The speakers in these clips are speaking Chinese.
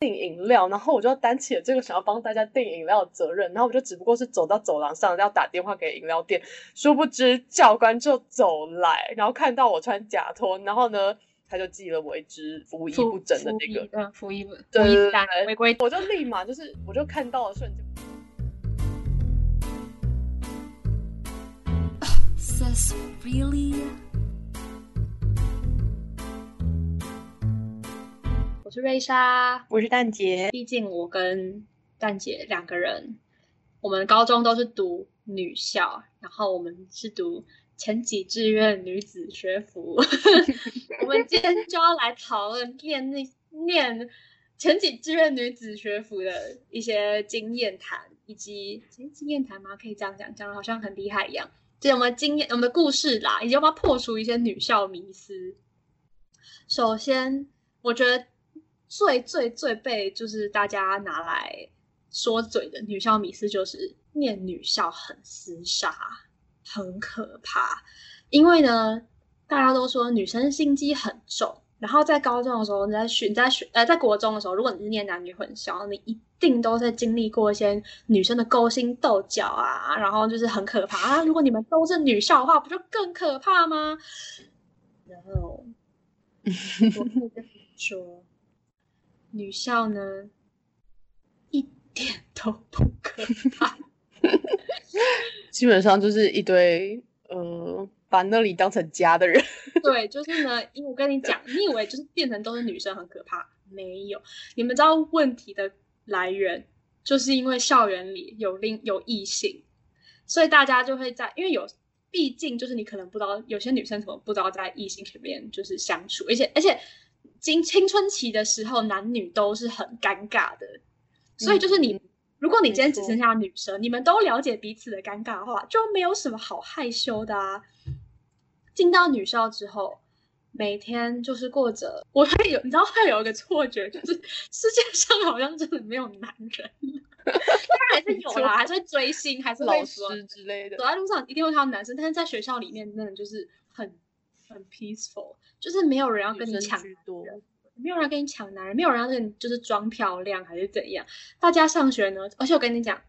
订饮料，然后我就担起了这个想要帮大家订饮料的责任，然后我就只不过是走到走廊上要打电话给饮料店，殊不知教官就走来，然后看到我穿假拖，然后呢，他就寄了我一支服仪不整的那个，嗯，服仪不，对对对单违规，我就立马就是我就看到了瞬间。Really? 我是瑞莎，我是蛋姐，毕竟我跟蛋姐两个人，我们高中都是读女校，然后我们是读前几志愿女子学府。我们今天就要来讨论念那念前几志愿女子学府的一些经验谈，以及诶经验谈吗？可以这样讲，讲的好像很厉害一样。就是我们经验、我们的故事啦，以及我们要破除一些女校迷思。首先，我觉得最最最被就是大家拿来说嘴的女校迷思，就是念女校很厮杀，很可怕。因为呢，大家都说女生心机很重，然后在高中的时候，你在学、你在学呃，在国中的时候，如果你是念男女混校，你一定都在经历过一些女生的勾心斗角啊，然后就是很可怕啊。如果你们都是女校的话，不就更可怕吗？然后 我可以跟你说，女校呢一点都不可怕。基本上就是一堆呃把那里当成家的人。对，就是呢，因为我跟你讲，你以为就是变成都是女生很可怕，没有。你们知道问题的来源，就是因为校园里有另有异性，所以大家就会在，因为有，毕竟就是你可能不知道，有些女生怎么不知道在异性里面就是相处，而且而且经青春期的时候，男女都是很尴尬的，所以就是你。嗯如果你今天只剩下女生，你们都了解彼此的尴尬的话，就没有什么好害羞的啊。进到女校之后，每天就是过着，我会有，你知道会有一个错觉，就是 世界上好像真的没有男人了，当然还是有啦，还是会追星，还是老师之类的走，在路上一定会看到男生，但是在学校里面真的就是很很 peaceful，就是没有人要跟你抢居多。没有人要跟你抢男人，没有人要跟你就是装漂亮还是怎样。大家上学呢，而且我跟你讲，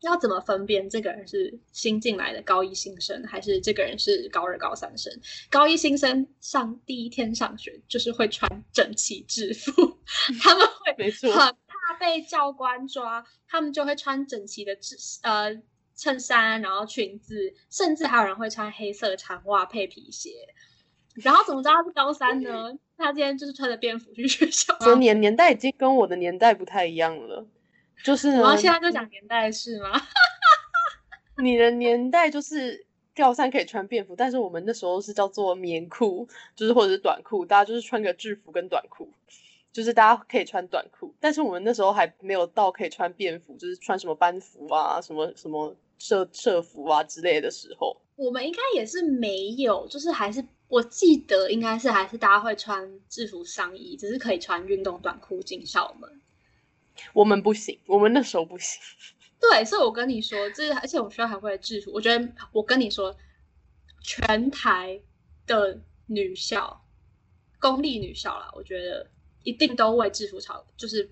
要怎么分辨这个人是新进来的高一新生，还是这个人是高二、高三生？高一新生上第一天上学就是会穿整齐制服，他们会没错很怕被教官抓，他们就会穿整齐的制呃衬衫，然后裙子，甚至还有人会穿黑色长袜配皮鞋。然后怎么知道他是高三呢？他今天就是穿着便服去学校。说年年代已经跟我的年代不太一样了，就是呢然后现在就讲年代是吗？你的年代就是高三可以穿便服，但是我们那时候是叫做棉裤，就是或者是短裤，大家就是穿个制服跟短裤，就是大家可以穿短裤，但是我们那时候还没有到可以穿便服，就是穿什么班服啊、什么什么社社服啊之类的时候。我们应该也是没有，就是还是我记得应该是还是大家会穿制服上衣，只是可以穿运动短裤进校门。我们不行，我们那时候不行。对，所以我跟你说，这而且我们学校还会制服。我觉得我跟你说，全台的女校，公立女校啦，我觉得一定都为制服吵，就是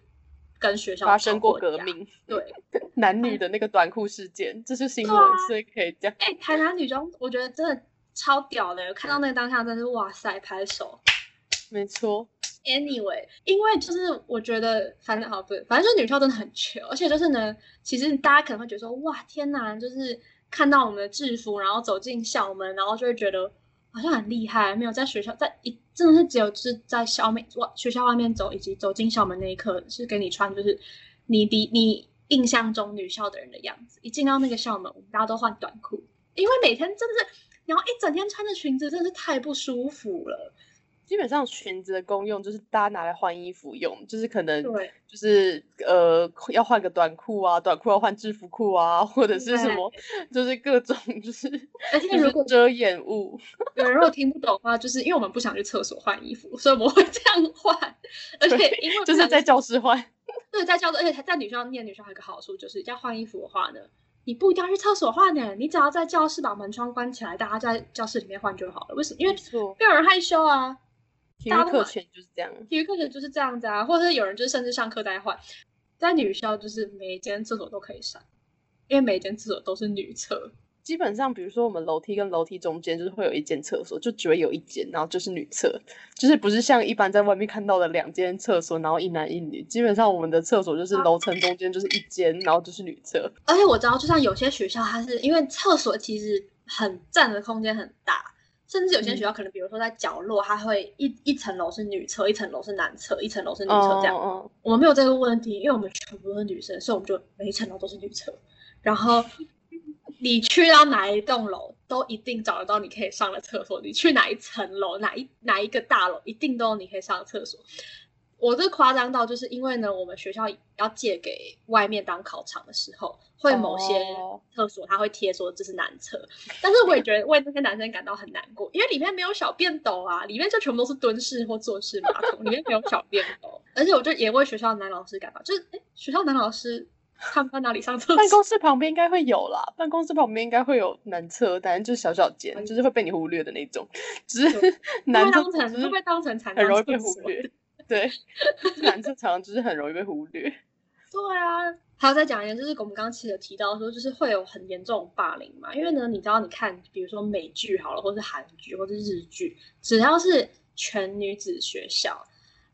跟学校发生过。革命，对，男女的那个短裤事件，这是新闻，啊所以可以讲。哎、台南女中，我觉得真的超屌的，看到那个当下真是哇塞，拍手。没错，Anyway，因为就是我觉得，反正好不对，反正就是女校真的很穷，而且就是呢，其实大家可能会觉得说，哇，天哪，就是看到我们的制服，然后走进校门，然后就会觉得好像很厉害，没有在学校，在一真的是只有是在校面外学校外面走，以及走进校门那一刻，是给你穿就是你的你印象中女校的人的样子。一进到那个校门，我们大家都换短裤，因为每天真的是，然后一整天穿着裙子，真的是太不舒服了。基本上裙子的功用就是大家拿来换衣服用，就是可能对就是呃要换个短裤啊，短裤要换制服裤啊，或者是什么，就是各种就是而且如果遮掩物。有人如果听不懂的话，就是因为我们不想去厕所换衣服，所以我们会这样换。而且对因为就是在教室换。对在教室，而且在女校念女校还有一个好处，就是要换衣服的话呢，你不一定要去厕所换呢，你只要在教室把门窗关起来，大家在教室里面换就好了。为什么？因为没有人害羞啊。体育课前就是这样。体育课前就是这样子啊，或者是有人就是甚至上课在换，在女校就是每一间厕所都可以上，因为每一间厕所都是女厕。基本上，比如说我们楼梯跟楼梯中间就是会有一间厕所，就只会有一间，然后就是女厕，就是不是像一般在外面看到的两间厕所，然后一男一女。基本上我们的厕所就是楼层中间就是一间，然后就是女厕。而且我知道，就像有些学校，它是因为厕所其实很占的空间很大，甚至有些学校可能，比如说在角落，它会一一层楼是女厕，一层楼是男厕，一层楼是女厕这样。嗯我们没有这个问题，因为我们全部都是女生，所以我们就每一层楼都是女厕，然后。你去到哪一栋楼，都一定找得到你可以上的厕所。你去哪一层楼，哪一哪一个大楼，一定都有你可以上的厕所。我这夸张到，就是因为呢，我们学校要借给外面当考场的时候，会某些厕所他会贴说这是男厕，但是我也觉得为那些男生感到很难过，因为里面没有小便斗啊，里面就全部都是蹲式或坐式马桶，里面没有小便斗。而且我就也为学校男老师感到，就是哎，学校男老师。他们在哪里上厕所？办公室旁边应该会有啦，办公室旁边应该会有男厕，但就是小小间，就是会被你忽略的那种。只是 男厕会被当成很容易被忽略。对，男厕常常就是很容易被忽略。对啊，还要再讲一点，就是我们刚刚其实提到说，就是会有很严重霸凌嘛。因为呢，你知道，你看，比如说美剧好了，或是韩剧，或是日剧，只要是全女子学校，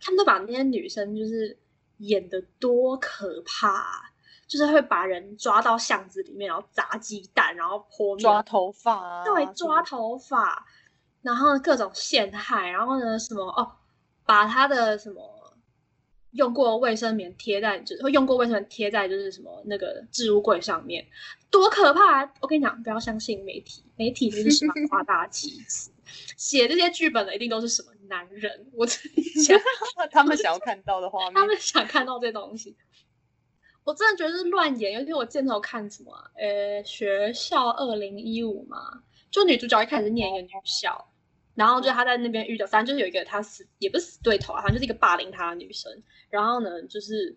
他们都把那些女生就是演的多可怕。就是会把人抓到巷子里面，然后砸鸡蛋，然后泼抓头发，对，抓头发，然后各种陷害，然后呢，什么哦，把他的什么用过卫生棉贴在，就是会用过卫生棉贴在就是什么那个置物柜上面，多可怕！啊我跟你讲，不要相信媒体，媒体就是喜欢夸大其词，写这些剧本的一定都是什么男人，我想，他们想要看到的画面，他们想看到这东西。我真的觉得是乱演，尤其我见头看什么，呃，学校二零一五嘛，就女主角一开始念一个女校，然后就他在那边遇到，反正就是有一个他死也不是死对头啊，反正就是一个霸凌他的女生，然后呢，就是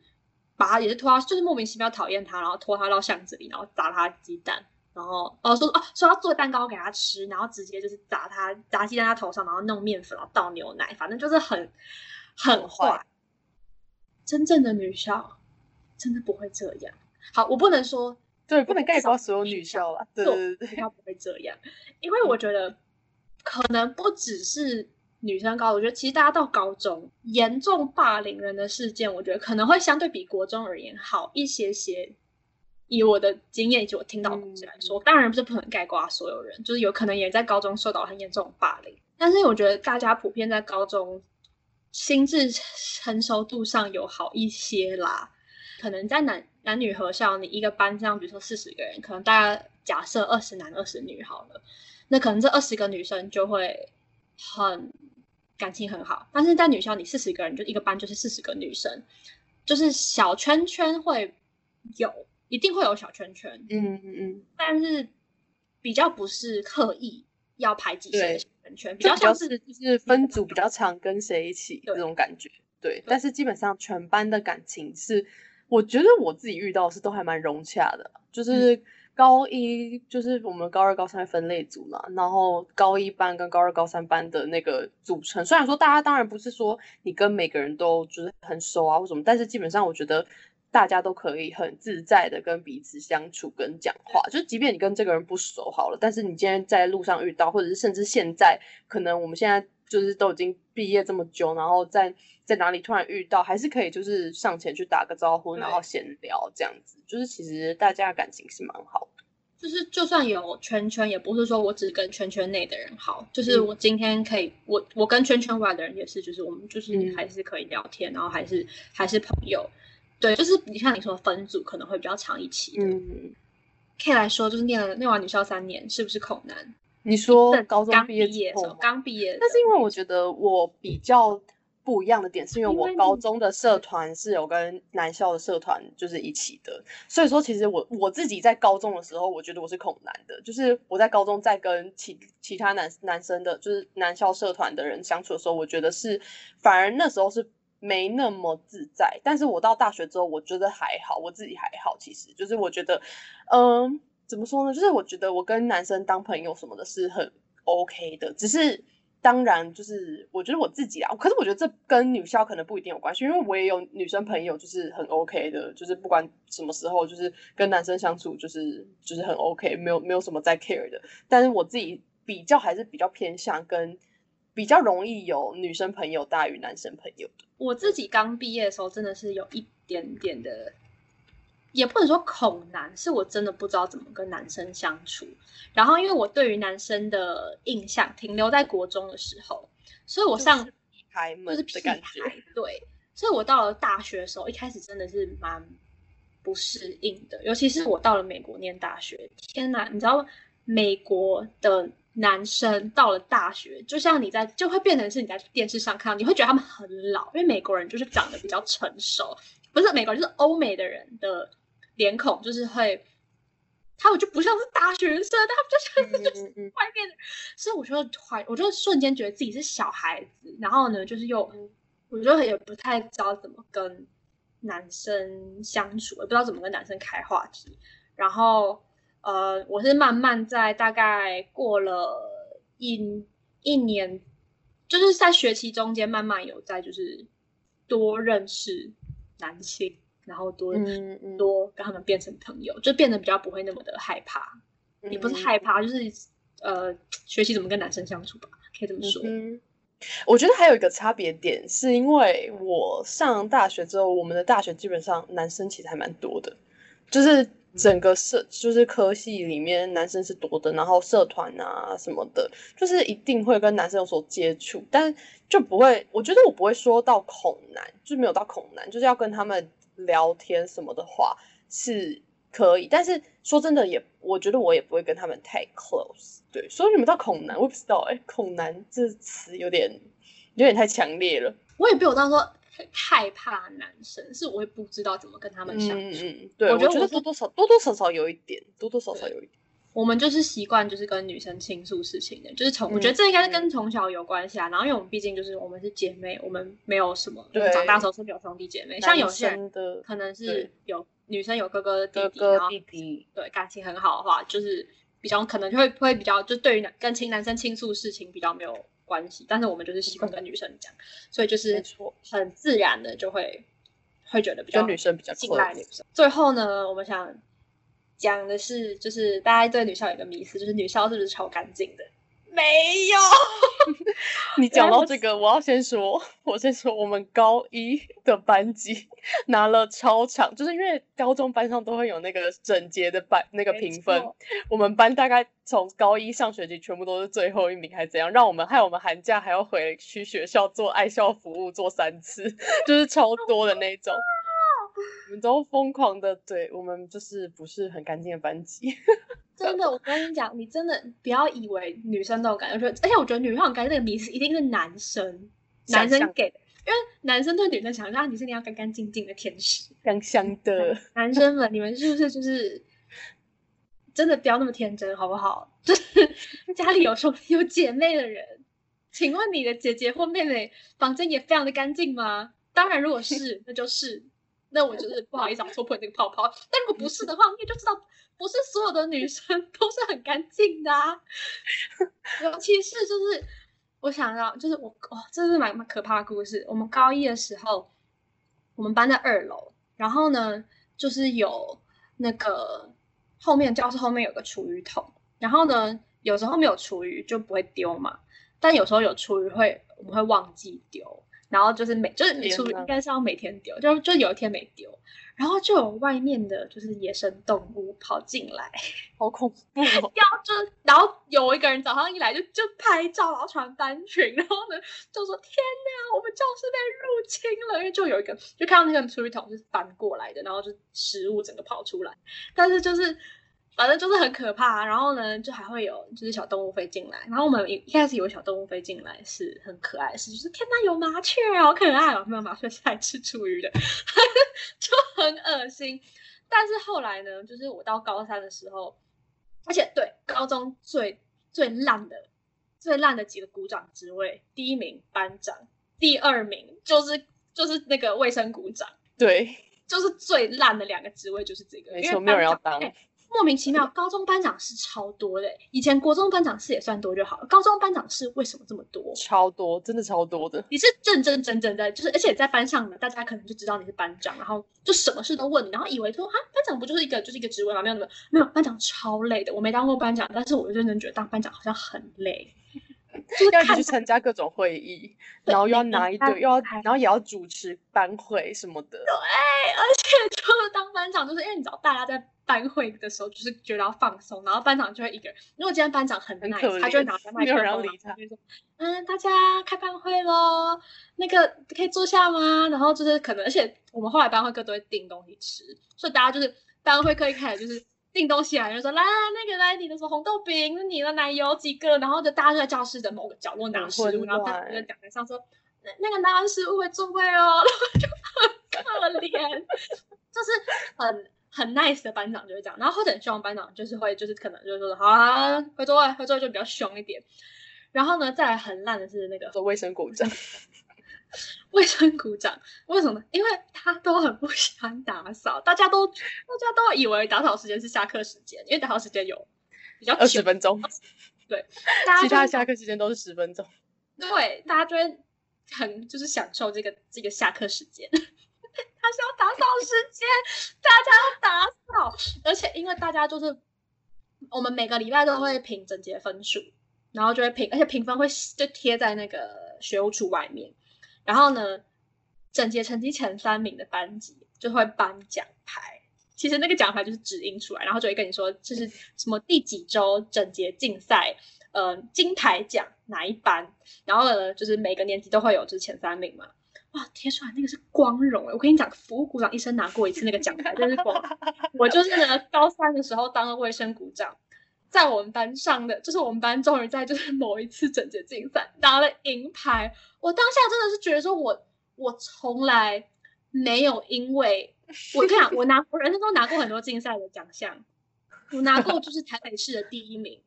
把他也是拖到，就是莫名其妙讨厌他，然后拖他到巷子里，然后砸她鸡蛋，然后哦说哦说要做蛋糕给他吃，然后直接就是砸他砸鸡蛋他头上，然后弄面粉，然后倒牛奶，反正就是很很坏，真正的女校。真的不会这样。好，我不能说对，不能概括所有女校了。对对对，不会这样，因为我觉得可能不只是女生高，我觉得其实大家到高中，严重霸凌人的事件，我觉得可能会相对比国中而言好一些些。以我的经验以及我听到的故事来说，当然不是不能概括所有人，就是有可能也在高中受到很严重的霸凌。但是我觉得大家普遍在高中心智成熟度上有好一些啦。可能在男男女合校，你一个班上，比如说四十个人，可能大家假设二十男二十女好了，那可能这二十个女生就会很感情很好。但是在女校，你四十个人就一个班就是四十个女生，就是小圈圈会有，一定会有小圈圈，嗯嗯嗯，但是比较不是刻意要排挤谁的小圈圈，比较像是就是分组比较常跟谁一起这种感觉，对。但是基本上全班的感情是。我觉得我自己遇到是都还蛮融洽的，就是高一就是我们高二高三分类组嘛，然后高一班跟高二高三班的那个组成，虽然说大家当然不是说你跟每个人都就是很熟啊或什么，但是基本上我觉得大家都可以很自在的跟彼此相处跟讲话，就即便你跟这个人不熟好了，但是你今天在路上遇到，或者是甚至现在可能我们现在就是都已经毕业这么久，然后在。在哪里突然遇到，还是可以就是上前去打个招呼，然后闲聊这样子，就是其实大家感情是蛮好的。就是就算有圈圈，也不是说我只跟圈圈内的人好，就是我今天可以，我我跟圈圈外的人也是，就是我们就是还是可以聊天，然后还是还是朋友。对，就是你像你说分组可能会比较长一起。嗯，可以来说，就是念了念完女校三年，是不是恐难？你说高中毕业的时候，刚毕业，但是因为我觉得我比较。不一样的点是因为我高中的社团是有跟男校的社团就是一起的，所以说其实我我自己在高中的时候，我觉得我是恐男的，就是我在高中在跟其其他男男生的，就是男校社团的人相处的时候，我觉得是反而那时候是没那么自在。但是我到大学之后，我觉得还好，我自己还好，其实就是我觉得，嗯，怎么说呢？就是我觉得我跟男生当朋友什么的是很 OK 的，只是。当然就是我觉得我自己啊，可是我觉得这跟女校可能不一定有关系，因为我也有女生朋友就是很 OK 的，就是不管什么时候就是跟男生相处就是就是很 OK，没有没有什么在 care 的。但是我自己比较还是比较偏向跟比较容易有女生朋友大于男生朋友的。我自己刚毕业的时候，真的是有一点点的，也不能说恐男，是我真的不知道怎么跟男生相处。然后，因为我对于男生的印象停留在国中的时候，所以我上就是屁孩们就是屁的感觉，孩对，所以我到了大学的时候，一开始真的是蛮不适应的，尤其是我到了美国念大学，天哪，你知道美国的男生到了大学，就像你在就会变成是你在电视上看到，你会觉得他们很老，因为美国人就是长得比较成熟，不是美国人就是欧美的人的脸孔就是会。他们就不像是大学生，他们就像是就是外面所以我就怀，我就瞬间觉得自己是小孩子，然后呢，就是又，我就也不太知道怎么跟男生相处，也不知道怎么跟男生开话题。然后，呃，我是慢慢在大概过了一一年，就是在学期中间慢慢有在就是多认识男性，然后多、嗯嗯，多跟他们变成朋友，就变得比较不会那么的害怕。也不是害怕，就是呃，学习怎么跟男生相处吧，可以这么说。嗯，我觉得还有一个差别点，是因为我上大学之后，我们的大学基本上男生其实还蛮多的，就是整个社就是科系里面男生是多的，然后社团啊什么的，就是一定会跟男生有所接触，但就不会，我觉得我不会说到恐男，就是没有到恐男，就是要跟他们聊天什么的话是可以，但是说真的也，我觉得我也不会跟他们太 close。对，所以你们到恐男，我也不知道，哎，恐男这词有点有点太强烈了。我也没有到说害怕男生，是我也不知道怎么跟他们相处。嗯嗯嗯，对，我觉得我多多少多多少少有一点，多多少少有一点。我们就是习惯就是跟女生倾诉事情的，就是从、我觉得嗯这应该是跟从小有关系啊。然后因为我们毕竟就是我们是姐妹，我们没有什么，我们对长大的时候是没有兄弟姐妹，像有些可能是有女生有哥哥弟弟，哥哥然后弟弟，对感情很好的话，就是比较可能就会会比较就对于男跟亲男生倾诉事情比较没有关系，但是我们就是习惯跟女生讲，所以就是很自然的就会会觉得比较跟女生比较信赖女生。最后呢，我们想讲的是，就是大家对女校有一个迷思，就是女校是不是超干净的？没有，你讲到这个，我要先说，我先说，我们高一的班级 拿了超长，就是因为高中班上都会有那个整洁的班那个评分，我们班大概从高一上学期全部都是最后一名，还怎样？让我们害我们寒假还要回去学校做爱校服务做三次，就是超多的那种。我们都疯狂的，对我们就是不是很干净的班级。真的，我跟你讲，你真的不要以为女生都有感觉，而且我觉得女生有感觉这个迷思一定是男生，男生给的，因为男生对女生想象你是你要干干净净的天使，香香的，男生们，你们是不是就是真的不要那么天真，好不好？就是 家里有兄有姐妹的人，请问你的姐姐或妹妹房间也非常的干净吗？当然，如果是，那就是，那我就是不好意思啊，戳破你这个泡泡。但如果不是的话，你就知道，不是所有的女生都是很干净的啊。尤其是就是我想到，就是我哦，这是蛮蛮可怕的故事。我们高一的时候，我们班在二楼，然后呢，就是有那个后面教室后面有个厨余桶，然后呢，有时候没有厨余就不会丢嘛，但有时候有厨余会我们会忘记丢，然后就是每就是你天哪厨余应该是要每天丢，就就有一天没丢，然后就有外面的就是野生动物跑进来，好恐怖哦！要就然后有一个人早上一来就就拍照，然后传单群，然后呢就说天哪，我们教室被入侵了，因为就有一个就看到那个厨余桶是翻过来的，然后就食物整个跑出来，但是就是反正就是很可怕，然后呢就还会有就是小动物飞进来，然后我们一一开始有小动物飞进来是很可爱的事，就是天哪有麻雀，好可爱哦，没有麻雀是来吃厨余的，就很恶心。但是后来呢，就是我到高三的时候。而且对高中最最烂的最烂的几个股长职位，第一名班长，第二名就是就是那个卫生股长，对，就是最烂的两个职位就是这个，因为没错没有人要当莫名其妙，高中班长是超多的欸。以前国中班长是也算多就好了，高中班长是为什么这么多？超多，真的超多的。你是认认真真的，就是而且在班上呢，大家可能就知道你是班长，然后就什么事都问你，然后以为说啊，班长不就是一个就是一个职位吗？没有没有没有，班长超累的。我没当过班长，但是我认真觉得当班长好像很累，就是要一直看去参加各种会议，然后又要拿一堆，又要然后也要主持班会什么的。对，而且就是当班长，就是因为你知道大家在班会的时候，就是觉得要放松，然后班长就会一个人。如果今天班长很很 nice，可他就会拿着麦克风，理他然后就说：“嗯，大家开班会喽，那个可以坐下吗？”然后就是可能，而且我们后来班会课都会订东西吃，所以大家就是班会课一开始就是。订东西来就说来那个来你的什么红豆饼，你的奶油几个，然后就大家就在教室的某个角落拿食物，然后班长就在讲台上说那个拿完食物会座位哦，然后就很可怜，就是很很 nice 的班长就是这样，然后或者很凶班长就是会就是可能就是说好啊，回座位，回座位就比较凶一点。然后呢，再来很烂的是那个做卫生股长，卫生股长，为什么？因为他都很不喜欢打扫，大家都大家都以为打扫时间是下课时间，因为打扫时间有比较二十，分钟，对，大家 其他下课时间都是十分钟。对，大家就会很就是享受这个这个下课时间。他是要打扫时间，大家要打扫，而且因为大家就是我们每个礼拜都会评整洁分数，然后就会评，而且评分会就贴在那个学务处外面。然后呢，整洁成绩前三名的班级就会颁奖牌。其实那个奖牌就是指印出来，然后就会跟你说这是什么第几周整洁竞赛，呃，金牌奖哪一班，然后呢，就是每个年级都会有就是前三名嘛。哇，贴出来那个是光荣哎！我跟你讲，服务股长一生拿过一次那个奖牌，真是光。我就是呢，高三的时候当了卫生股长，在我们班上的，就是我们班终于在就是某一次整洁竞赛拿了银牌。我当下真的是觉得说我我从来没有因为 我跟你讲，我拿我人生中拿过很多竞赛的奖项，我拿过就是台北市的第一名。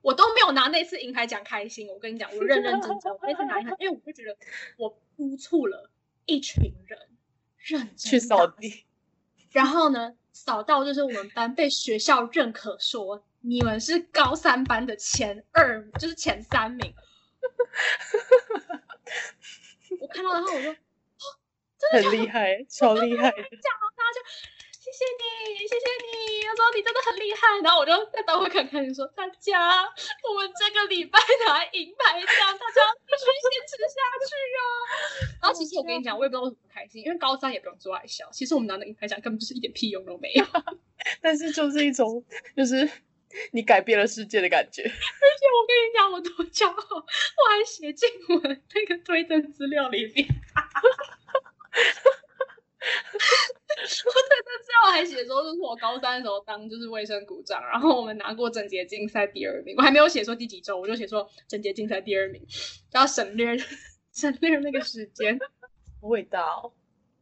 我都没有拿那次银牌奖开心，我跟你讲，我认认真真，我那次拿银牌，因为我就觉得我督促了一群人认真 去扫地，然后呢，扫到就是我们班被学校认可说你们是高三班的前二，就是前三名。我看到然后我就很厉害，超厉害的。这样，然后大家就谢谢你，谢谢你，我说你真的很厉害。然后我就在班会看看你说，大家我们这个礼拜拿银牌奖，大家要继续坚持下去哦。然后其实我跟你讲，我也不知道为什么开心，因为高三也不用做爱笑，其实我们拿的银牌奖根本就是一点屁用都没有。但是就是一种，就是你改变了世界的感觉。而且我跟你讲，我多骄傲，我还写进我的那个推荐资料里面。我推荐资料还写说，就是我高三的时候当就是卫生股长，然后我们拿过整洁竞赛第二名。我还没有写说第几周，我就写说整洁竞赛第二名，就要省略省略那个时间。好伟大哦！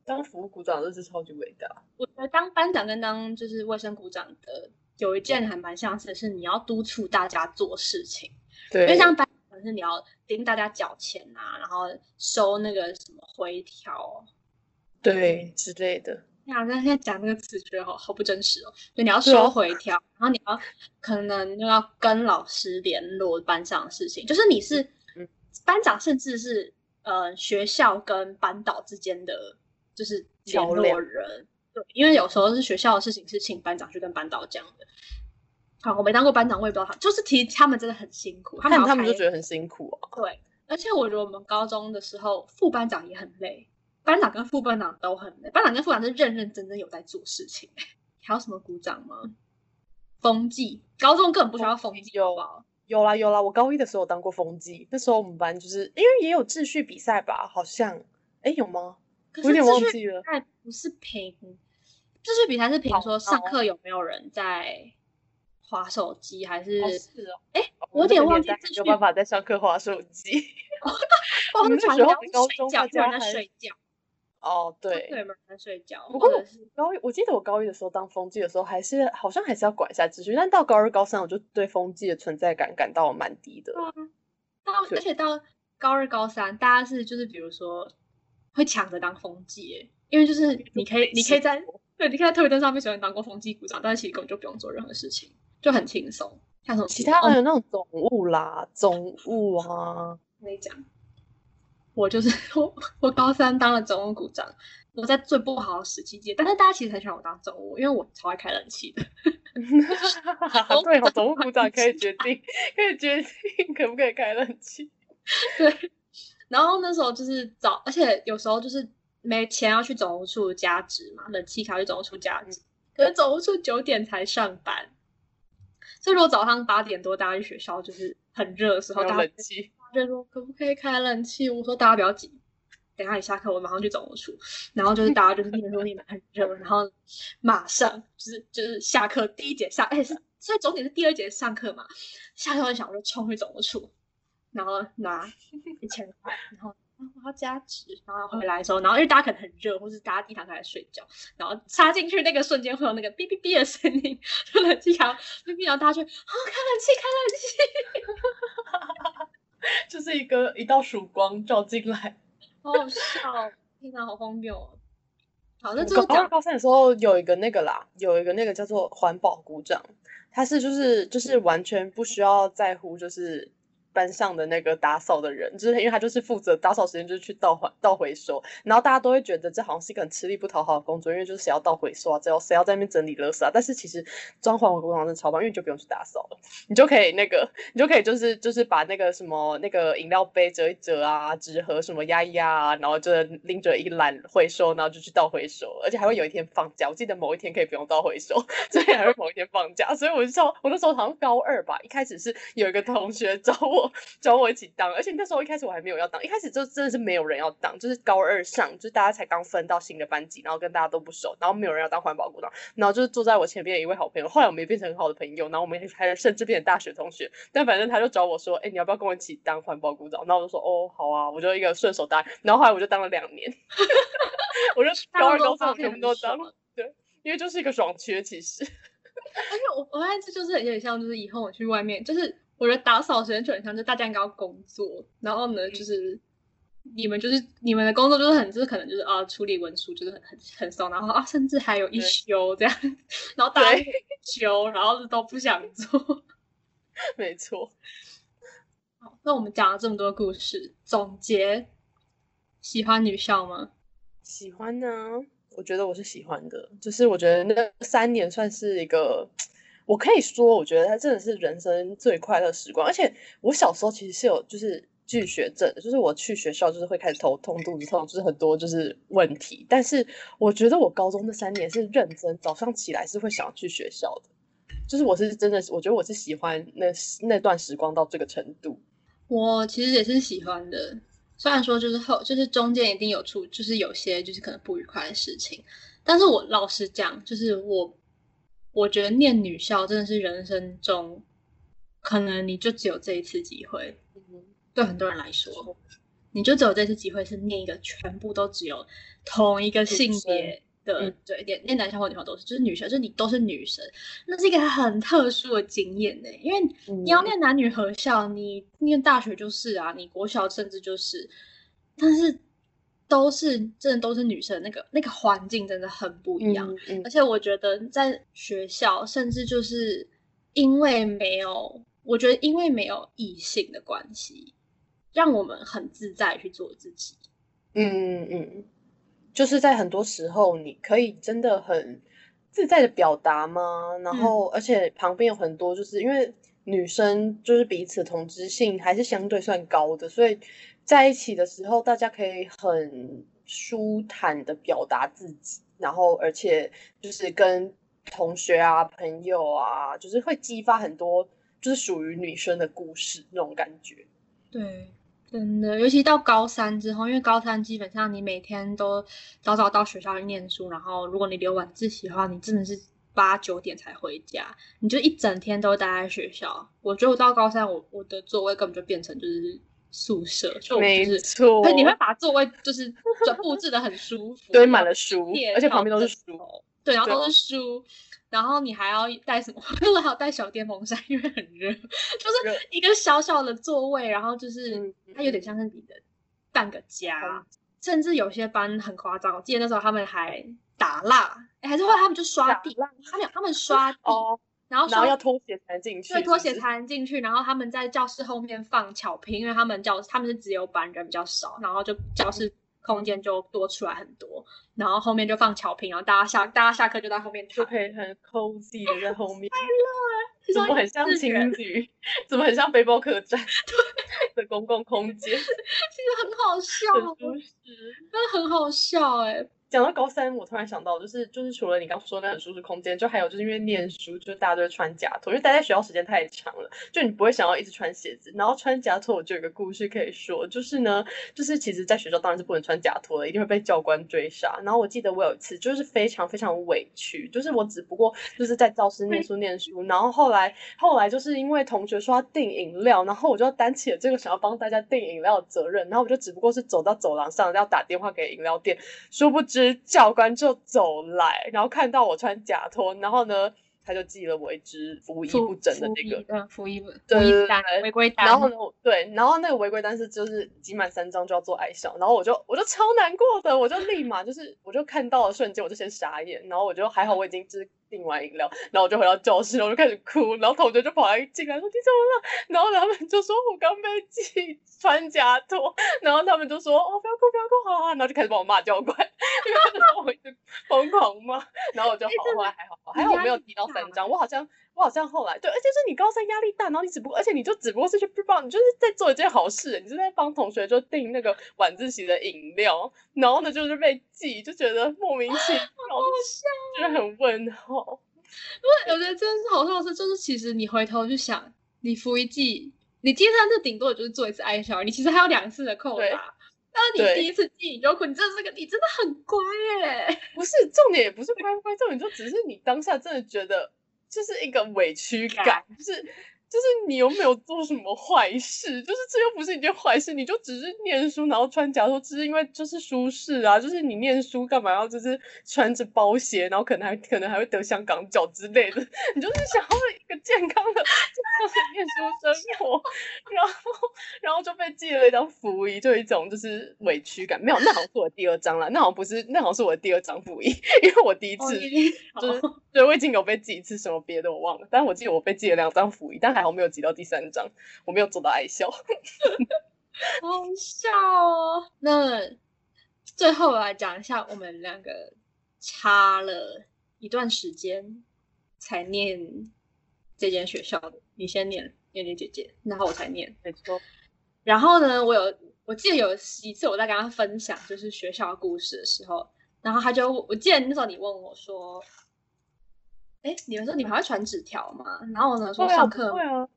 当服务股长真是超级伟大。我觉得当班长跟当就是卫生股长的有一件还蛮相似的是，你要督促大家做事情。对，因为像班长是你要盯大家缴钱啊，然后收那个什么回条。对之类的。你好像现在讲那个词，觉得好好不真实哦。就你要收回条，然后你要可能就要跟老师联络班上的事情，就是你是嗯班长，甚至是呃学校跟班导之间的就是联络人。对，因为有时候是学校的事情是请班长去跟班导讲的。好，我没当过班长，我也不知道他，就是其实他们真的很辛苦，他们他们就觉得很辛苦啊。对，而且我觉得我们高中的时候，副班长也很累，班长跟副班长都很累。班长跟副班长是认认真真有在做事情。还有什么鼓掌吗？风纪，高中根本不需要风纪，有啊？有啦有啦，我高一的时候有当过风纪，那时候我们班就是因为也有秩序比赛吧，好像，哎有吗？我有点忘记了不是评，秩序比赛是评说上哦课有没有人在划手机，还是？哦是哦，哎、哦我有点忘记有办法在上课划手机。或你们那时候高中睡觉，大有人在睡觉，哦，对，对。有人在睡觉，不过高一，我记得我高一的时候当风纪的时候，还是好像还是要管一下秩序，但到高二、高三，我就对风纪的存在感感到蛮低的。到而且到高二、高三，大家是就是比如说会抢着当风纪，因为就是你可以你可以在对，你看在特别灯上面，喜欢当过风纪股长，但是其实根本就不用做任何事情，就很轻松。像什么其他哦还有那种总务啦，总务啊，我跟你讲，我就是 我，我高三当了总务股长，我在最不好的时期接，但是大家其实很喜欢我当总务，因为我超爱开冷气的。对哦，总务股长可以决定，可以决定可不可以开冷气。对，然后那时候就是早，而且有时候就是没钱要去总务处加值嘛，冷气卡去总务处加值，可是总务处九点才上班，所以如果早上八点多大家去学校就是很热的时候，大家冷气，就说可不可以开冷气？我说大家不要急，等一下你下课我马上去总务处，然后就是大家就是念说你们很热，然后马上就是就是下课第一节下，哎是所以总点是第二节上课嘛，下课很想我就冲去总务处，然后拿一千块，然后。啊我要加值，然后回来的时候，然后因为大家可能很热，或是大家第一堂课在睡觉，然后插进去那个瞬间会有那个哔哔哔的声音，就冷气卡哔哔，然后大家就啊、开冷气，开冷气，就是一个一道曙光照进来。好好笑哦，天哪，好荒谬哦！好，那我最后讲高二高三的时候有一个那个啦，有一个那个叫做环保鼓掌，它是就是就是完全不需要在乎就是班上的那个打扫的人，就是因为他就是负责打扫时间就是去倒还倒回收，然后大家都会觉得这好像是一个很吃力不讨好的工作，因为就是谁要倒回收啊，只要谁要在那边整理垃圾啊，但是其实装环保股长真的超棒，因为就不用去打扫了，你就可以那个你就可以就是就是把那个什么那个饮料杯折一折啊，纸盒什么压一压啊，然后就拎着一篮回收，然后就去倒回收，而且还会有一天放假，我记得某一天可以不用倒回收，所以还会某一天放假，所以我就知道我那时候好像高二吧，一开始是有一个同学找我找我一起当，而且那时候一开始我还没有要当，一开始就真的是没有人要当，就是高二上，就是大家才刚分到新的班级，然后跟大家都不熟，然后没有人要当环保股长，然后就是坐在我前边的一位好朋友，后来我们也变成很好的朋友，然后我们还甚至变成大学同学。但反正他就找我说，哎、你要不要跟我一起当环保股长？然后我就说，哦，好啊，我就一个顺手答应。然后后来我就当了两年，我就 高二、高三全部都当了，对，因为就是一个爽缺，其实。而且我我发现这就是有点像，就是以后我去外面，就是我觉得打扫时间就很像，就大家应该要工作，然后呢，就是你们就是你们的工作就是很就是可能就是啊处理文书就是很很很松，然后啊甚至还有一休这样，然后大家休，然后都不想做。没错，好，那我们讲了这么多故事，总结，喜欢女校吗？喜欢呢，我觉得我是喜欢的，就是我觉得那三年算是一个，我可以说，我觉得它真的是人生最快乐时光。而且我小时候其实是有就是拒学症，就是我去学校就是会开始头痛、肚子痛，就是很多就是问题。但是我觉得我高中那三年是认真，早上起来是会想要去学校的。就是我是真的，我觉得我是喜欢那那段时光到这个程度。我其实也是喜欢的，虽然说就是后就是中间一定有出，就是有些就是可能不愉快的事情，但是我老实讲，就是我我觉得念女校真的是人生中可能你就只有这一次机会，对很多人来说，你就只有这次机会是念一个全部都只有同一个性别的，嗯。对，念念男校或女校都是，就是女生，就是你都是女生，那是一个很特殊的经验呢，因为你要嗯。念男女合校，你念大学就是啊，你国小甚至就是，但是都是真的都是女生，那个那个环境真的很不一样。嗯嗯而且我觉得在学校，甚至就是因为没有，我觉得因为没有异性的关系，让我们很自在去做自己。嗯嗯嗯，就是在很多时候，你可以真的很自在的表达吗？然后，而且旁边有很多，就是因为女生就是彼此同知性还是相对算高的，所以在一起的时候，大家可以很舒坦的表达自己，然后而且就是跟同学啊、朋友啊，就是会激发很多就是属于女生的故事那种感觉。对，真的，尤其到高三之后，因为高三基本上你每天都早早到学校去念书，然后如果你留晚自习的话，你真的是八九点才回家，你就一整天都待在学校。我觉得我到高三，我我的座位根本就变成就是宿舍，就我没错对，你会把座位就是就布置的很舒服，堆满了书而且旁边都是书，对，然后都是书，然后你还要带什么？就是还有带小电风扇，因为很热，就是一个小小的座位，然后就是嗯它有点像是你的半个家，甚至有些班很夸张，我记得那时候他们还打蜡，哎，还是后来他们就刷地，他们有他们刷地，哦，然后刷然后要脱鞋才能进去，对，拖鞋才能进去。然后他们在教室后面放巧拼，因为他们教他们是自由班，人比较少，然后就教室空间就多出来很多。然后后面就放巧拼，然后大家下大家下课就在后面就躺。可以很 cozy 的在后面，这怎么很像情侣？怎么很像背包客栈 的公共空间？其实很好笑。真的很好笑哎、讲到高三，我突然想到，就是就是除了你刚说那很舒适空间，就还有就是因为念书，就是大家都会穿夹拖，因为待在学校时间太长了，就你不会想要一直穿鞋子。然后穿夹拖，我就有个故事可以说，就是呢，就是其实在学校当然是不能穿夹拖的，一定会被教官追杀。然后我记得我有一次就是非常非常委屈，就是我只不过就是在教室念书念书，然后后来后来就是因为同学说要订饮料，然后我就担起了这个想要帮大家订饮料的责任，然后我就只不过是走到走廊上要打电话给饮料店，殊不知教官就走来，然后看到我穿假拖，然后呢，他就记了我一支服仪不整的那个。嗯，服役不对服役单对违规单，然后呢，对，然后那个违规单是就是集满三张就要做爱笑，然后我就我就超难过的，我就立马就是我就看到了瞬间我就先傻眼，然后我就还好我已经就是订完饮料，然后我就回到教室，然后我就开始哭，然后同学就跑来进来说你怎么了？然后他们就说我刚被记穿假拖，然后他们就说哦不要哭不要哭，好啊，然后就开始把我骂教官，因为他们说我一直疯狂骂，然后我就好，后来还好，还好我没有提到三张，我好像。我好像后来对，而且是你高三压力大，然后你只不过，而且你就只不过是去帮，你就是在做一件好事，你是在帮同学就订那个晚自习的饮料，然后呢就是被记，就觉得莫名其妙，好笑。觉得很问号。我觉得真的是好笑的是，就是其实你回头去想，你服一季，你第三次顶多也就是做一次爱笑，你其实还有两次的扣对打。但是你第一次记你就哭，你真的是个，你真的很乖耶。不是重点，也不是乖不乖，重点就只是你当下真的觉得就是一个委屈感，就是就是你又没有做什么坏事？就是这又不是一件坏事，你就只是念书，然后穿假说，只是因为就是舒适啊，就是你念书干嘛要就是穿着包鞋，然后可能还可能还会得香港脚之类的，你就是想要一个健康的健康的念书生活，然后然后就被寄了一张福衣，就有一种就是委屈感。没有，那好像是我的第二张了，那好像不是，那好像是我的第二张福衣，因为我第一次、就是好对我已经有被寄一次什么别的我忘了，但是我记得我被寄了两张福衣，但还好没有挤到第三章，我没有做到爱笑。好笑哦。那最后来讲一下，我们两个差了一段时间才念这间学校的。你先念，念念姐姐，然后我才念。没错，然后呢，我有我记得有一次我在跟他分享就是学校故事的时候，然后他就我记得那时候你问我说，哎，你们说你们还会传纸条吗？然后我呢说上课会啊，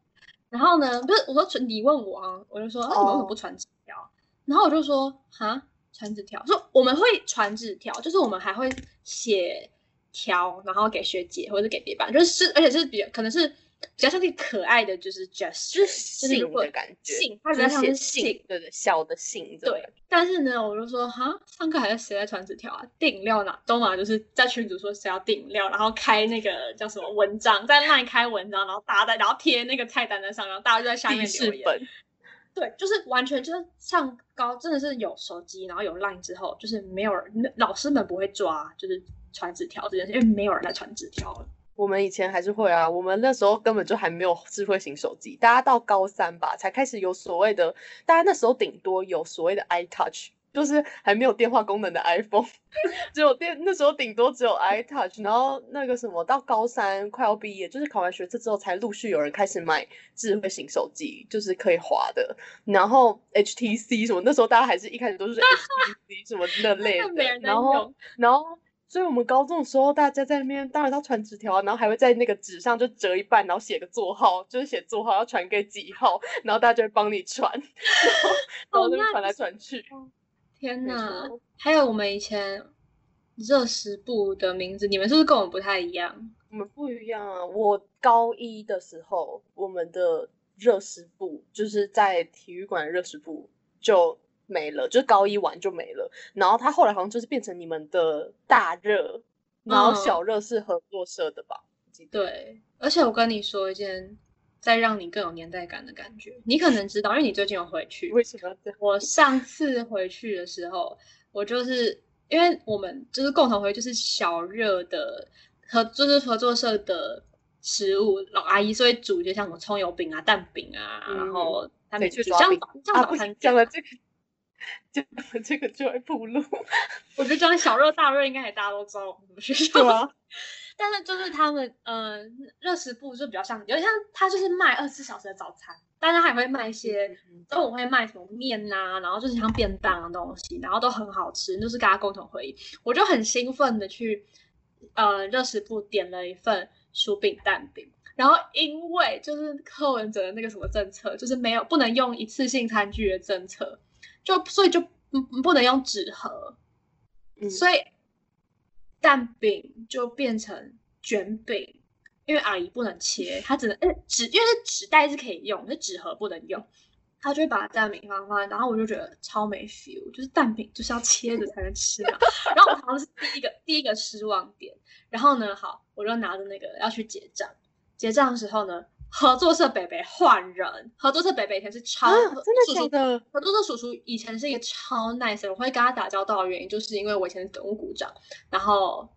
然后呢，不是我说，你问我啊，我就说，啊，你们为什么不传纸条？然后我就说，哈，传纸条，说我们会传纸条，就是我们还会写条，然后给学姐或者是给别班，就是是而且是比较可能是比较像是可爱的，就是 gesture，就是信的感觉，信，它比就是写较像是信，对对，小的信对但是呢，我就说哈，上课还是谁在传纸条啊？订饮料呢？都嘛就是在群组说谁要订饮料，然后开那个叫什么文章，在那里开文章，然后大家在，然后贴那个菜单在上，然后大家就在下面记留言。对，就是完全就是上高，真的是有手机，然后有 Line 之后，就是没有人，老师们不会抓，就是传纸条这件事，因为没有人在传纸条了。我们以前还是会啊，我们那时候根本就还没有智慧型手机，大家到高三吧才开始有所谓的，大家那时候顶多有所谓的 iTouch，就是还没有电话功能的 iPhone，只有电那时候顶多只有 iTouch，然后那个什么到高三快要毕业，就是考完学测之后才陆续有人开始买智慧型手机，就是可以滑的，然后 HTC 什么，那时候大家还是一开始都是 HTC 什么那类的 然后然后。所以我们高中的时候，大家在那边当然要传纸条啊，然后还会在那个纸上就折一半，然后写个座号，就是写座号要传给几号，然后大家就会帮你传，然后然后那边传来传去。没天呐错！还有我们以前热食部的名字，你们是不是跟我们不太一样？我们不一样啊！我高一的时候，我们的热食部就是在体育馆的热食部就没了，就是高一完就没了。然后他后来好像就是变成你们的大热，然后嗯小热是合作社的吧？对，而且我跟你说一件再让你更有年代感的感觉，你可能知道，因为你最近有回去。为什么？我上次回去的时候，我就是因为我们就是共同回忆，就是小热的合，就是合作社的食物，老阿姨所以煮一些像什么葱油饼啊、蛋饼啊，然后他们对，去抓饼像早餐店讲了这个，讲了这个就会暴露，我觉得讲小热大热应该也大家都知道我们学校对啊，但是就是他们，呃，热食部就比较像，有点像他就是卖二十四小时的早餐，但是他也会卖一些嗯中午会卖什么面呐、然后就是像便当的东西，然后都很好吃，就是跟他共同回忆。我就很兴奋的去，呃，热食部点了一份薯饼蛋饼。然后因为就是柯文哲的那个什么政策，就是没有不能用一次性餐具的政策，就所以就嗯不能用纸盒，嗯所以蛋饼就变成卷饼，因为阿姨不能切，她只能哎纸，因为是纸袋是可以用，那纸盒不能用。她就会把蛋饼放放，然后我就觉得超没 feel，就是蛋饼就是要切着才能吃嘛。然后我好像是第一个第一个失望点。然后呢，好，我就拿着那个要去结账，结账的时候呢，合作社北北换人，合作社北北以前是超、啊，真的叔叔假的？合作社叔叔以前是一个超 nice 的人，我会跟他打交道的原因，就是因为我以前是等务股长，然后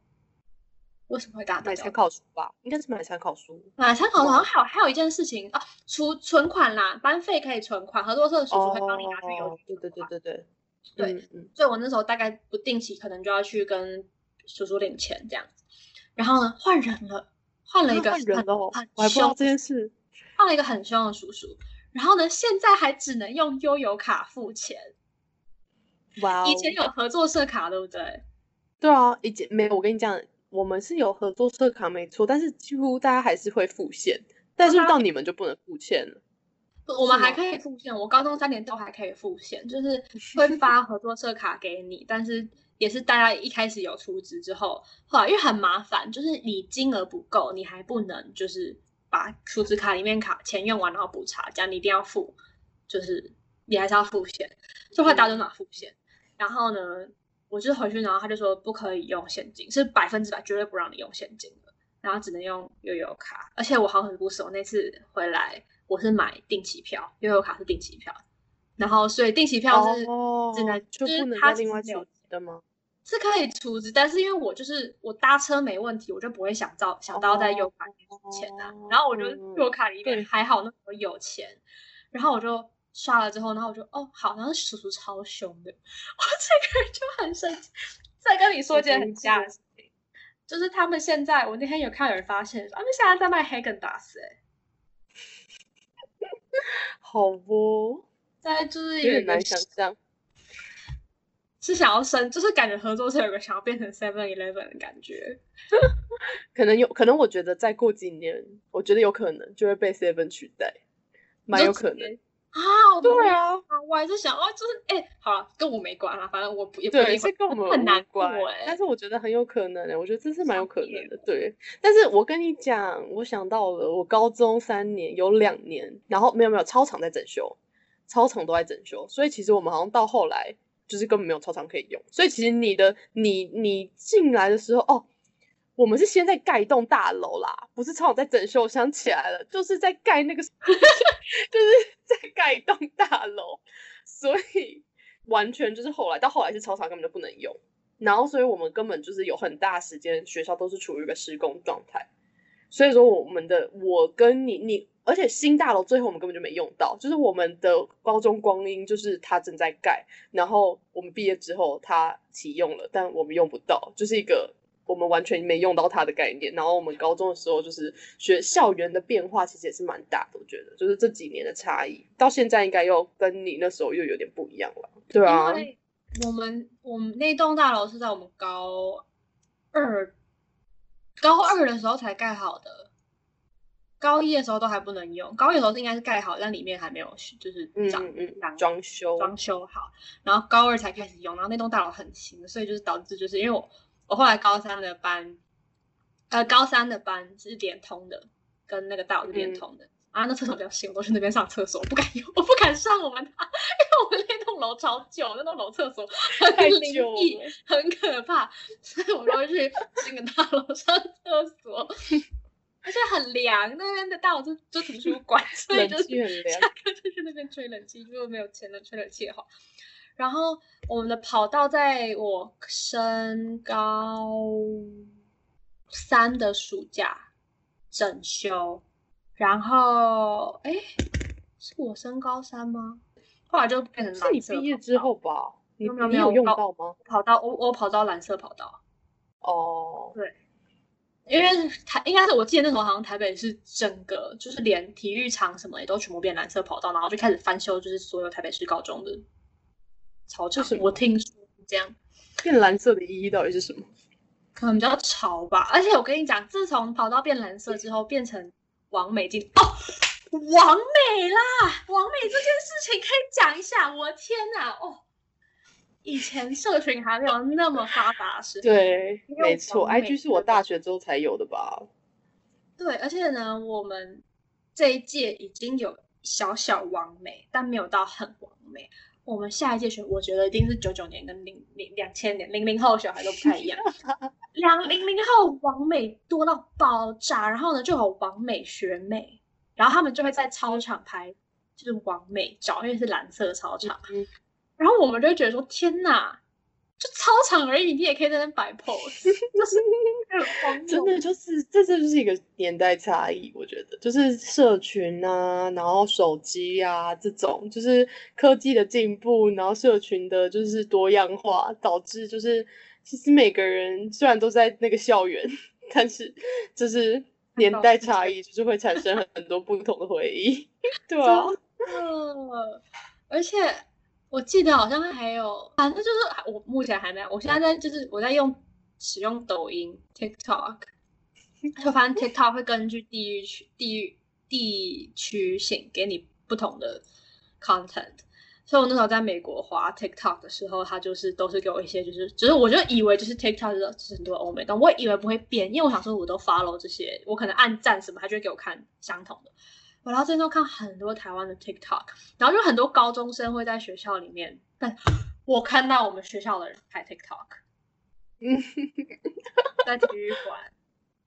为什么会打买参？考书吧，应该是买参考书。买参考书好像还有还有一件事情啊，储存款啦，班费可以存款，合作社的叔叔会帮你拿去邮对对对对对，对嗯嗯，所以我那时候大概不定期可能就要去跟叔叔领钱这样子。然后呢，换人了，换了一个啊换人很了哦，很我还不知道这件事。换了一个很凶的叔叔。然后呢，现在还只能用悠游卡付钱。哇哦，以前有合作社卡，对不对？对啊，以前没有。我跟你讲，我们是有合作社卡没错，但是几乎大家还是会付现，但是到你们就不能付现了。我们还可以付现，我高中三年都还可以付现，就是会 发合作社卡给你，但是也是大家一开始有出资之后，后来因为很麻烦，就是你金额不够，你还不能就是把储值卡里面卡钱用完然后补差价，你一定要付，就是你还是要付现，所以后来大家都拿付现。然后呢，我就回去，然后他就说不可以用现金，是百分之百绝对不让你用现金的，然后只能用悠游卡。而且我好很不死，我那次回来我是买定期票，悠游卡是定期票，然后所以定期票是哦只能就是不能它再另外其实没有储值的吗？是可以储值，但是因为我就是我搭车没问题，我就不会想到想到在悠卡里面付钱啊。哦然后我就嗯悠卡里面对还好那时候有钱，然后我就刷了之后，然后我就哦好，然后叔叔超凶的，我这个人就很生气。再跟你说一件很瞎的事情，就是他们现在我那天有看有人发现，他们现在在卖黑根达斯，哎，好哦，在就是有点难想象。是想要升，就是感觉合作社有个想要变成 Seven Eleven 的感觉。可能有可能，我觉得再过几年，我觉得有可能就会被 Seven 取代，蛮有可能。啊，我对啊，啊，我还是想啊，就是哎、好了，跟我没关啊，反正我不也不会这跟我们很难无关过哎、但是我觉得很有可能欸我觉得这是蛮有可能的，对。但是我跟你讲，我想到了，我高中三年有两年，然后没有没有操场在整修，操场都在整修，所以其实我们好像到后来就是根本没有操场可以用，所以其实你的你你进来的时候，哦，我们是先在盖一栋大楼啦，不是操场在整修，我想起来了，就是在盖那个，就是在盖一栋大楼，所以完全就是后来到后来是操场根本就不能用，然后所以我们根本就是有很大时间学校都是处于一个施工状态，所以说我们的我跟你你，而且新大楼最后我们根本就没用到，就是我们的高中光阴就是它正在盖，然后我们毕业之后它启用了，但我们用不到，就是一个。我们完全没用到它的概念，然后我们高中的时候就是学校园的变化，其实也是蛮大的。我觉得就是这几年的差异，到现在应该又跟你那时候又有点不一样了。对啊，我们我们那栋大楼是在我们高二高二的时候才盖好的，高一的时候都还不能用，高一的时候应该是盖好，但里面还没有就是长嗯嗯嗯，长装修，装修好，然后高二才开始用，然后那栋大楼很新，所以就是导致就是因为我我后来高三的班，呃高三的班是连通的，跟那个大楼是连嗯。通的。啊，那厕所比较新，我都去那边上厕所，我不敢用，我不敢上我们它，因为我们那栋楼超旧，那栋楼厕所很太灵旧异，很可怕，所以我都会去新的大楼上厕所，而且很凉，那边的大楼就就图书馆，所以就是下课就去那边吹冷气，如果没有钱了吹冷气的话。然后我们的跑道在我升高三的暑假整修，然后哎，是我升高三吗？后来就变成是你毕业之后吧？你没有用到吗？跑道，我我跑到蓝色跑道。哦，对因为台应该是我记得那时候好像台北是整个就是连体育场什么也都全部变蓝色跑道，然后就开始翻修，就是所有台北市高中的操场为什。么我听说是这样，变蓝色的意义到底是什么？可能比较潮吧。而且我跟你讲，自从跑道变蓝色之后，变成王美金哦，王美啦，王美这件事情可以讲一下。我的天哪，哦，以前社群还没有那么发达的时候，对，没错，IG 是我大学之后才有的吧？对，而且呢，我们这一届已经有小小完美，但没有到很完美。我们下一届学，我觉得一定是九九年跟零零两千年零零后小孩都不太一样。两零零后完美多到爆炸，然后呢就有完美学妹，然后他们就会在操场拍就是完美照，因为是蓝色操场。嗯然后我们就会觉得说，天哪，就操场而已，你也可以在那边摆 pose，就是真的就是这这就是一个年代差异，我觉得。就是社群啊，然后手机啊这种，就是科技的进步，然后社群的就是多样化，导致就是其实每个人虽然都在那个校园，但是就是年代差异，就是会产生很很多不同的回忆，对啊，呃，而且我记得好像还有，反正就是我目前还没有，我现在在就是我在用使用抖音 TikTok，就发现 TikTok 会根据地域区地域地区性给你不同的 content。所以我那时候在美国滑 TikTok 的时候，它就是都是给我一些，就是只是我就以为就是 TikTok 就是就是很多欧美但我也以为不会变，因为我想说我都 follow 这些，我可能按赞什么，它就会给我看相同的。我然后最近都看很多台湾的 TikTok，然后就很多高中生会在学校里面，但我看到我们学校的人拍 TikTok，嗯，在体育馆，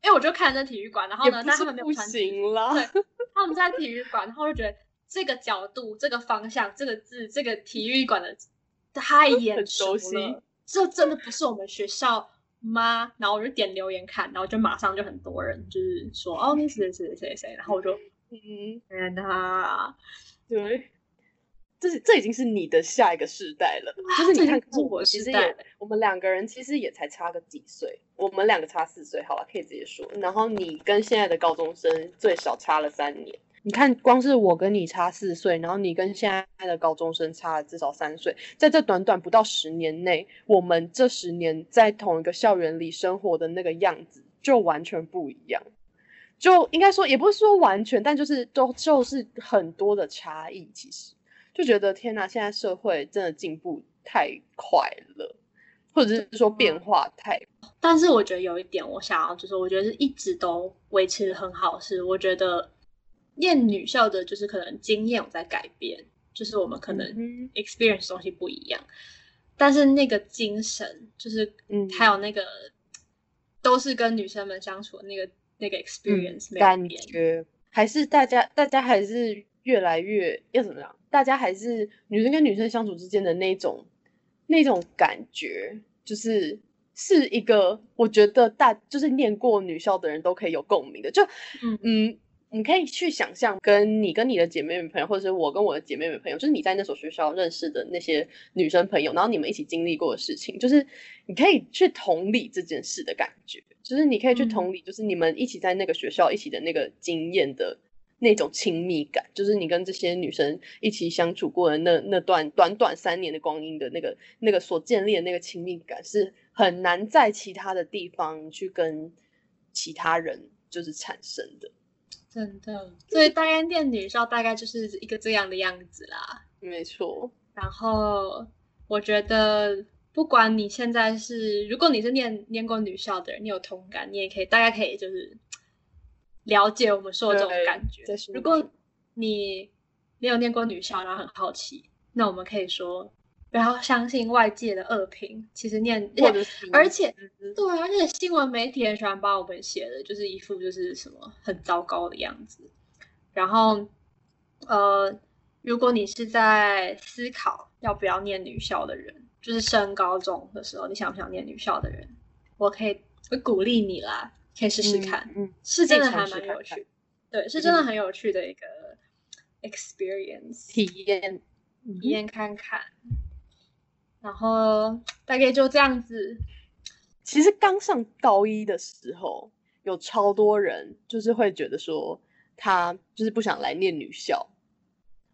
因为我就看在体育馆，然后呢，但他们没有穿行了，对他们在体育馆，然后就觉得这个角度、这个方向、这个字、这个体育馆的太眼很熟熟悉了，这真的不是我们学校吗？然后我就点留言看，然后就马上就很多人就是说哦，那是谁谁谁谁，然后我就嗯，天哪，对。这是这已经是你的下一个世代了，就是你看，我我其实也我们两个人其实也才差个几岁，我们两个差四岁，好吧，可以直接说。然后你跟现在的高中生最少差了三年，你看，光是我跟你差四岁，然后你跟现在的高中生差了至少三岁，在这短短不到十年内，我们这十年在同一个校园里生活的那个样子就完全不一样。就应该说，也不是说完全，但就是都就是很多的差异。其实。就觉得天哪，现在社会真的进步太快了，或者是说变化太但是我觉得有一点，我想要就是，我觉得是一直都维持的很好，是我觉得念女校的，就是可能经验有在改变，就是我们可能嗯 experience 东西不一样，但是那个精神，就是嗯。还有那个都是跟女生们相处的那个那个 experience 感。觉，还是大家大家还是越来越要怎么样？大家还是女生跟女生相处之间的那种那种感觉，就是是一个我觉得大就是念过女校的人都可以有共鸣的。就嗯嗯，你可以去想象，跟你跟你的姐妹们朋友，或者是我跟我的姐妹们朋友，就是你在那所学校认识的那些女生朋友，然后你们一起经历过的事情，就是你可以去同理这件事的感觉，就是你可以去嗯同理，就是你们一起在那个学校一起的那个经验的那种亲密感，就是你跟这些女生一起相处过的那那段短短三年的光阴的那个那个所建立的那个亲密感，是很难在其他的地方去跟其他人就是产生的。真的，所以大概念女校大概就是一个这样的样子啦。没错，然后我觉得，不管你现在是，如果你是念念过女校的人，你有同感，你也可以大概可以就是了解我们说的这种感觉。如果你没有念过女校，然后很好奇，那我们可以说不要相信外界的恶评。其实念，而且嗯对，而且新闻媒体很喜欢把我们写的就是一副就是什么很糟糕的样子，然后呃，如果你是在思考要不要念女校的人，就是升高中的时候，你想不想念女校的人，我可以我鼓励你啦，可以试试看，嗯，是真的还蛮有趣，对，是真的很有趣的一个 experience，体验，体验看看。然后大概就这样子，其实刚上高一的时候，有超多人就是会觉得说他就是不想来念女校。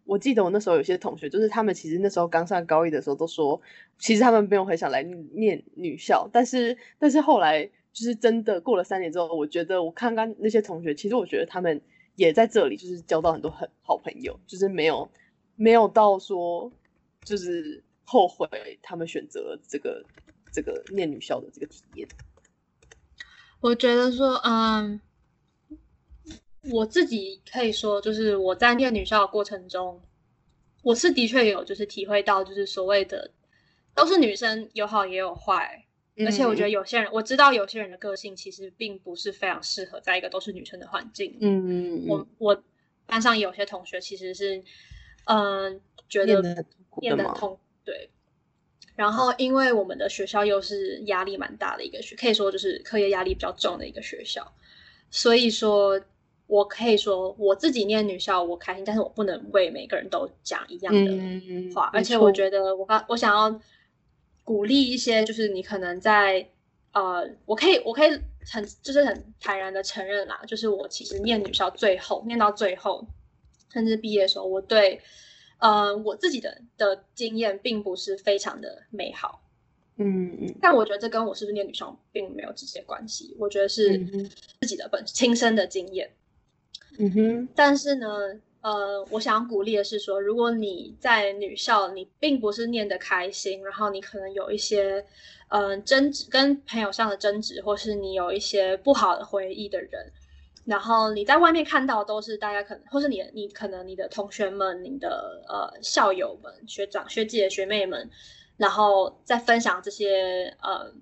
我记得我那时候有些同学，就是他们其实那时候刚上高一的时候都说，其实他们没有很想来念女校，但是但是后来就是真的过了三年之后，我觉得我看看那些同学，其实我觉得他们也在这里就是交到很多很好朋友，就是没有没有到说就是后悔他们选择这个这个念女校的这个体验。我觉得说，嗯，我自己可以说，就是我在念女校的过程中，我是的确有就是体会到，就是所谓的都是女生有好也有坏，而且我觉得有些人我知道有些人的个性其实并不是非常适合在一个都是女生的环境。嗯，嗯我我班上有些同学其实是，嗯，觉得念得很痛苦的吗念得痛，对。然后，因为我们的学校又是压力蛮大的一个学，可以说就是课业压力比较重的一个学校，所以说，我可以说我自己念女校我开心，但是我不能为每个人都讲一样的嗯话，没而且我觉得我刚我想要鼓励一些，就是你可能在呃，我可以我可以很就是很坦然的承认啦，就是我其实念女校最后念到最后，甚至毕业的时候，我对呃我自己的的经验并不是非常的美好，嗯嗯但我觉得这跟我是不是念女校并没有直接关系，我觉得是自己的本亲身的经验。嗯哼，但是呢，呃，我想鼓励的是说，如果你在女校，你并不是念得开心，然后你可能有一些，嗯、争执跟朋友上的争执，或是你有一些不好的回忆的人，然后你在外面看到都是大家可能，或是你你可能你的同学们、你的呃校友们、学长学姐、学妹们，然后在分享这些呃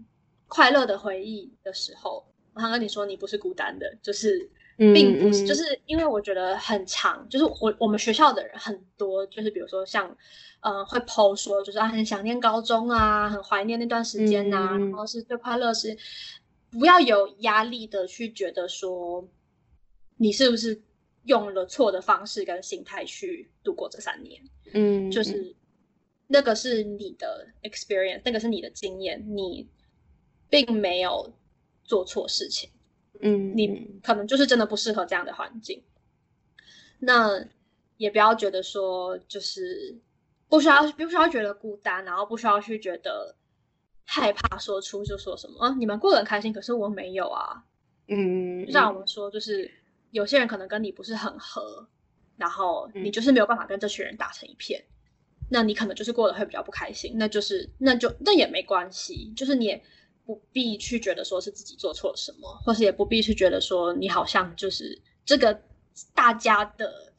快乐的回忆的时候，我想跟你说，你不是孤单的，就是。并不是，嗯嗯就是因为我觉得很长，就是我我们学校的人很多，就是比如说像，嗯、会 PO 说，就是啊很想念高中啊，很怀念那段时间呐、嗯然后是最快乐是，不要有压力的去觉得说，你是不是用了错的方式跟心态去度过这三年，嗯，就是那个是你的 experience，那个是你的经验，你并没有做错事情。嗯，你可能就是真的不适合这样的环境。那也不要觉得说，就是不需要不需要觉得孤单，然后不需要去觉得害怕说出就说什么啊，你们过得很开心，可是我没有啊。嗯，就像我们说，就是有些人可能跟你不是很合，然后你嗯就是没有办法跟这群人打成一片，那你可能就是过得会比较不开心，那就是那就那也没关系，就是你也不必去觉得说是自己做错了什么，或是也不必去觉得说你好像就是这个大家的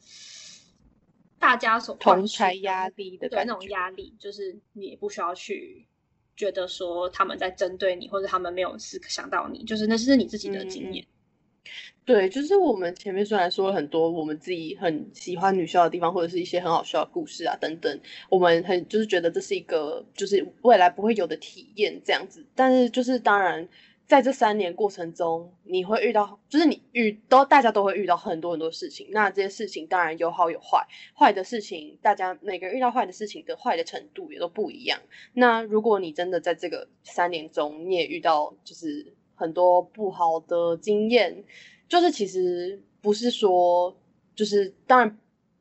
大家所同才压力的对那种压力，就是你也不需要去觉得说他们在针对你，或者他们没有思想到你，就是那是你自己的经验。对，就是我们前面虽然说了很多我们自己很喜欢女校的地方，或者是一些很好笑的故事啊等等，我们很就是觉得这是一个就是未来不会有的体验这样子。但是就是当然，在这三年过程中，你会遇到，就是你遇都大家都会遇到很多很多事情。那这些事情当然有好有坏，坏的事情大家每个人遇到坏的事情的坏的程度也都不一样。那如果你真的在这个三年中，你也遇到就是很多不好的经验，就是其实不是说，就是当然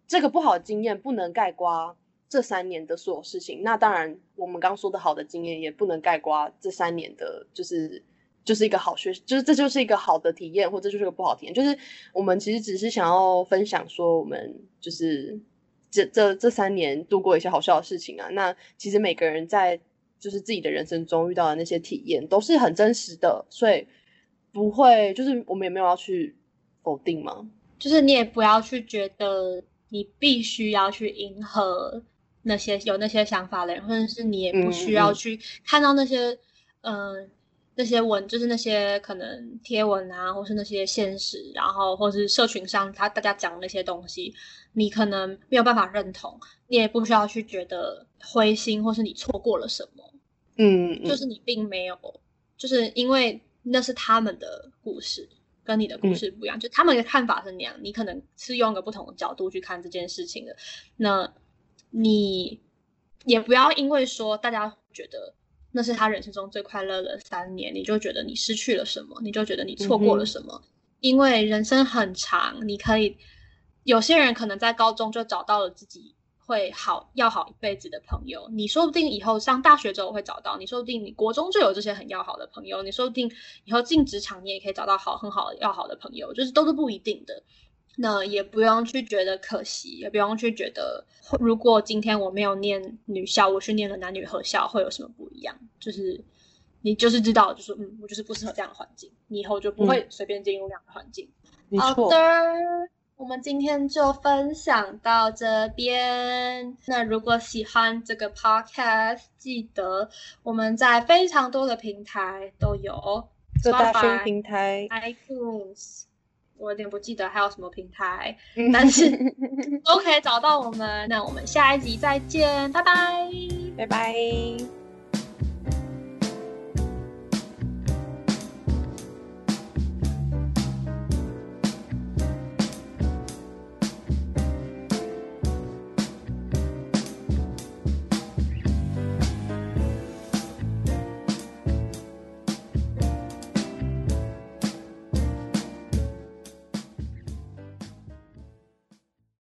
这个不好的经验不能盖刮这三年的所有事情。那当然，我们刚说的好的经验也不能盖刮这三年的，就是就是一个好学，就是这就是一个好的体验，或者就是个不好体验。就是我们其实只是想要分享说，我们就是这这这三年度过一些好笑的事情啊。那其实每个人在就是自己的人生中遇到的那些体验都是很真实的，所以不会就是我们也没有要去否定嘛。就是你也不要去觉得你必须要去迎合那些有那些想法的人，或者是你也不需要去看到那些嗯、呃那些文，就是那些可能贴文啊，或是那些现实，然后或是社群上他大家讲的那些东西，你可能没有办法认同，你也不需要去觉得灰心，或是你错过了什么，嗯，嗯。就是你并没有，就是因为那是他们的故事，跟你的故事不一样，就他们的看法是那样，你可能是用一个不同的角度去看这件事情的，那你也不要因为说大家觉得那是他人生中最快乐的三年，你就觉得你失去了什么，你就觉得你错过了什么，因为人生很长，你可以有些人可能在高中就找到了自己会好要好一辈子的朋友，你说不定以后上大学之后会找到，你说不定你国中就有这些很要好的朋友，你说不定以后进职场你也可以找到好很好要好的朋友，就是都是不一定的。那也不用去觉得可惜，也不用去觉得，如果今天我没有念女校，我去念了男女合校，会有什么不一样？就是你就是知道，就是嗯，我就是不适合这样的环境，你以后就不会随便进入这样的环境。好没错，的，我们今天就分享到这边。那如果喜欢这个 podcast，记得我们在非常多的平台都有各大宣 Spotify 平台，iTunes，我有点不记得还有什么平台，嗯但是都可以找到我们。那我们下一集再见，拜拜。拜拜。